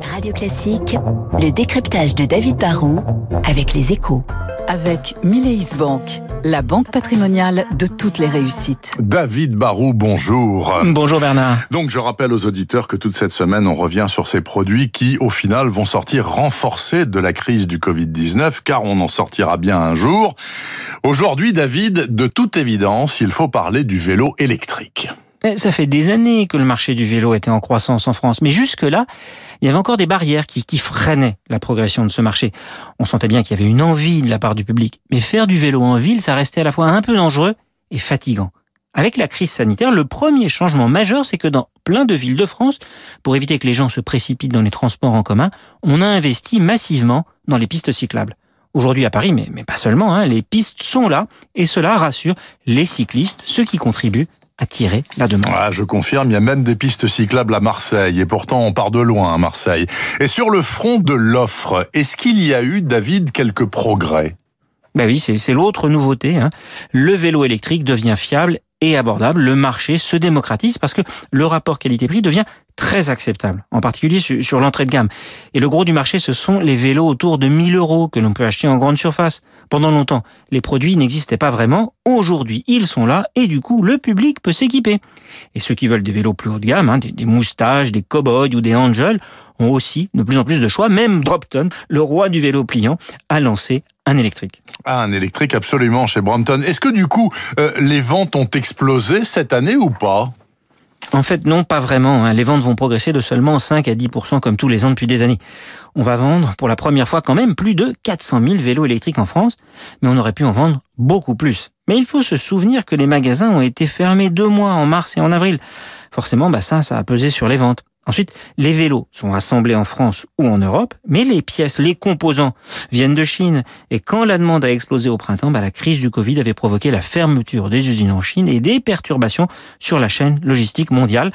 Radio Classique, le décryptage de David Barrault avec les échos. Avec Mileis Bank, la banque patrimoniale de toutes les réussites. David Barou, bonjour. Bonjour Bernard. Donc je rappelle aux auditeurs que toute cette semaine, on revient sur ces produits qui, au final, vont sortir renforcés de la crise du Covid-19, car on en sortira bien un jour. Aujourd'hui, David, de toute évidence, il faut parler du vélo électrique. Ça fait des années que le marché du vélo était en croissance en France, mais jusque-là, il y avait encore des barrières qui, freinaient la progression de ce marché. On sentait bien qu'il y avait une envie de la part du public, mais faire du vélo en ville, ça restait à la fois un peu dangereux et fatigant. Avec la crise sanitaire, le premier changement majeur, c'est que dans plein de villes de France, pour éviter que les gens se précipitent dans les transports en commun, on a investi massivement dans les pistes cyclables. Aujourd'hui à Paris, mais, mais pas seulement, hein, les pistes sont là et cela rassure les cyclistes, ceux qui contribuent attirer la demande. Ah, je confirme, il y a même des pistes cyclables à Marseille, et pourtant on part de loin à Marseille. Et sur le front de l'offre, est-ce qu'il y a eu, David, quelques progrès? Ben oui, c'est l'autre nouveauté. Hein. Le vélo électrique devient fiable et abordable. Le marché se démocratise parce que le rapport qualité-prix devient très acceptable, en particulier sur, l'entrée de gamme. Et le gros du marché, ce sont les vélos autour de 1000 euros que l'on peut acheter en grande surface. Pendant longtemps, les produits n'existaient pas vraiment. Aujourd'hui, ils sont là et du coup, le public peut s'équiper. Et ceux qui veulent des vélos plus haut de gamme, hein, des, moustaches, des cowboys ou des angels, ont aussi de plus en plus de choix. Même Dropton, le roi du vélo pliant, a lancé un électrique. Ah, un électrique absolument chez Brompton. Est-ce que du coup, euh, les ventes ont explosé cette année ou pas? En fait, non, pas vraiment. Hein. Les ventes vont progresser de seulement 5 à 10% comme tous les ans depuis des années. On va vendre pour la première fois quand même plus de 400 000 vélos électriques en France, mais on aurait pu en vendre beaucoup plus. Mais il faut se souvenir que les magasins ont été fermés deux mois en mars et en avril. Forcément, bah ça, ça a pesé sur les ventes. Ensuite, les vélos sont assemblés en France ou en Europe, mais les pièces, les composants viennent de Chine. Et quand la demande a explosé au printemps, bah, la crise du Covid avait provoqué la fermeture des usines en Chine et des perturbations sur la chaîne logistique mondiale.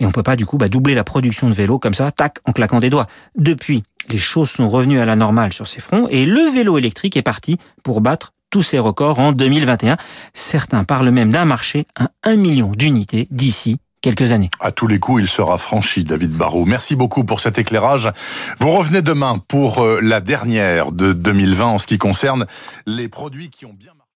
Et on peut pas du coup bah, doubler la production de vélos comme ça, tac, en claquant des doigts. Depuis, les choses sont revenues à la normale sur ces fronts et le vélo électrique est parti pour battre tous ses records en 2021. Certains parlent même d'un marché à 1 million d'unités d'ici quelques années. À tous les coups, il sera franchi, David Barrault. Merci beaucoup pour cet éclairage. Vous revenez demain pour euh, la dernière de 2020 en ce qui concerne les produits qui ont bien